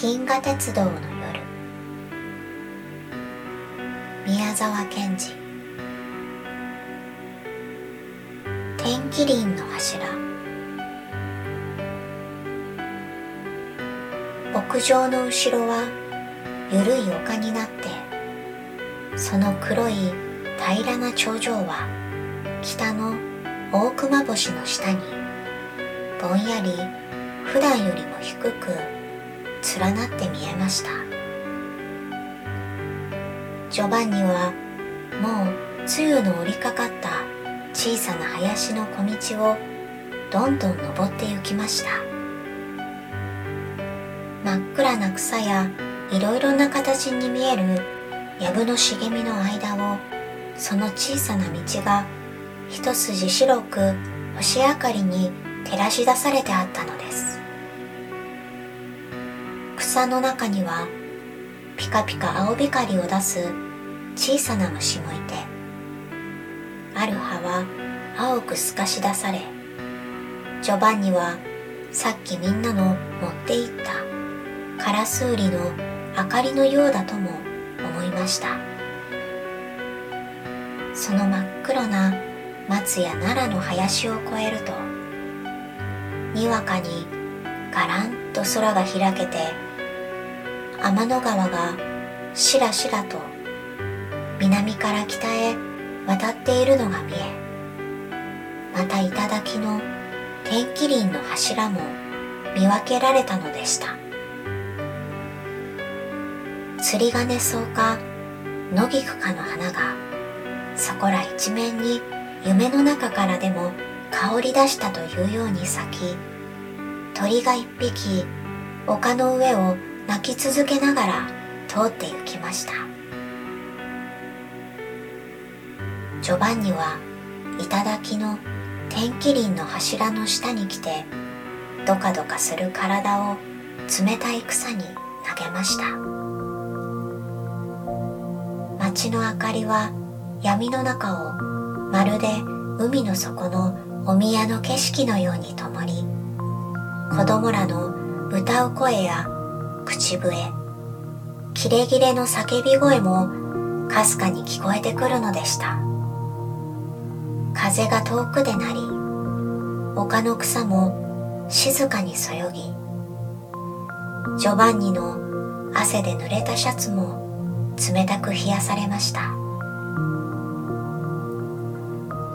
銀河鉄道の夜。宮沢賢治。天気林の柱。牧場の後ろはゆるい丘になってその黒い平らな頂上は北の大熊星の下にぼんやり普段よりも低く連なって見えました。ジョバンニはもう梅雨の折りかかった小さな林の小道をどんどん登って行きました。真っ暗な草やいろいろな形に見える藪の茂みの間をその小さな道が一筋白く星明かりに照らし出されてあったのです。草の中にはピカピカ青光を出す小さな虫もいてある葉は青く透かし出されジョバンニはさっきみんなの持っていったカラスウリの明かりのようだとも思いました。その真っ黒な松や奈良の林を越えるとにわかにガランと空が開けて天の川がしらしらと南から北へ渡っているのが見えまた頂の天気林の柱も見分けられたのでした。釣り鐘草か野菊かの花がそこら一面に夢の中からでも香り出したというように咲き鳥が一匹丘の上を鳴き続けながら通って行きました。ジョバンニは頂の天気林の柱の下に来てどかどかする体を冷たい草に投げました。街の明かりは闇の中をまるで海の底のお宮の景色のように灯り子供らの歌う声や口笛。キレキレの叫び声もかすかに聞こえてくるのでした。風が遠くで鳴り丘の草も静かにそよぎジョバンニの汗で濡れたシャツも冷たく冷やされました。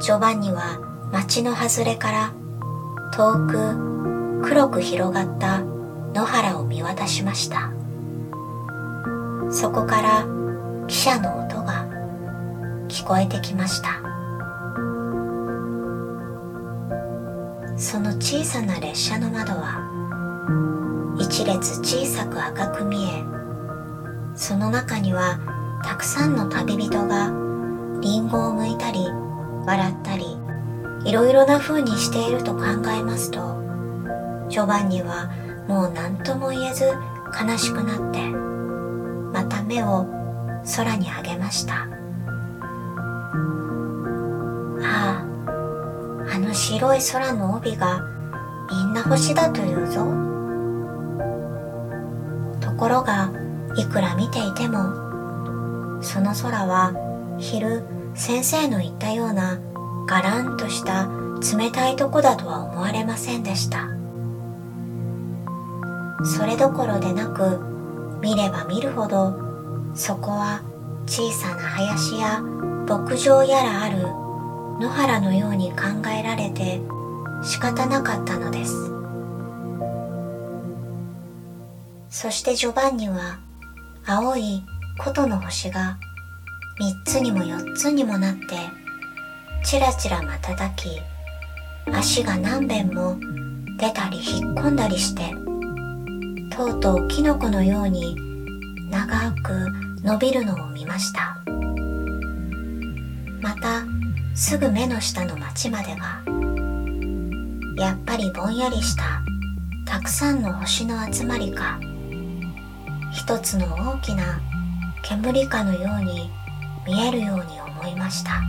ジョバンニは町の外れから遠く黒く広がった野原を渡しました。そこから汽車の音が聞こえてきました。その小さな列車の窓は一列小さく赤く見えその中にはたくさんの旅人がリンゴを剥いたり笑ったりいろいろな風にしていると考えますとジョバンニはもう何とも言えず悲しくなってまた目を空に上げました。あああの白い空の帯がみんな星だというぞ。ところがいくら見ていてもその空は昼先生の言ったようなガランとした冷たいとこだとは思われませんでした。それどころでなく見れば見るほどそこは小さな林や牧場やらある野原のように考えられて仕方なかったのです。そしてジョバンニは青い琴の星が三つにも四つにもなってちらちら瞬き足が何遍も出たり引っ込んだりしてとうとうキノコのように長く伸びるのを見ました。またすぐ目の下の町まではやっぱりぼんやりしたたくさんの星の集まりか一つの大きな煙かのように見えるように思いました。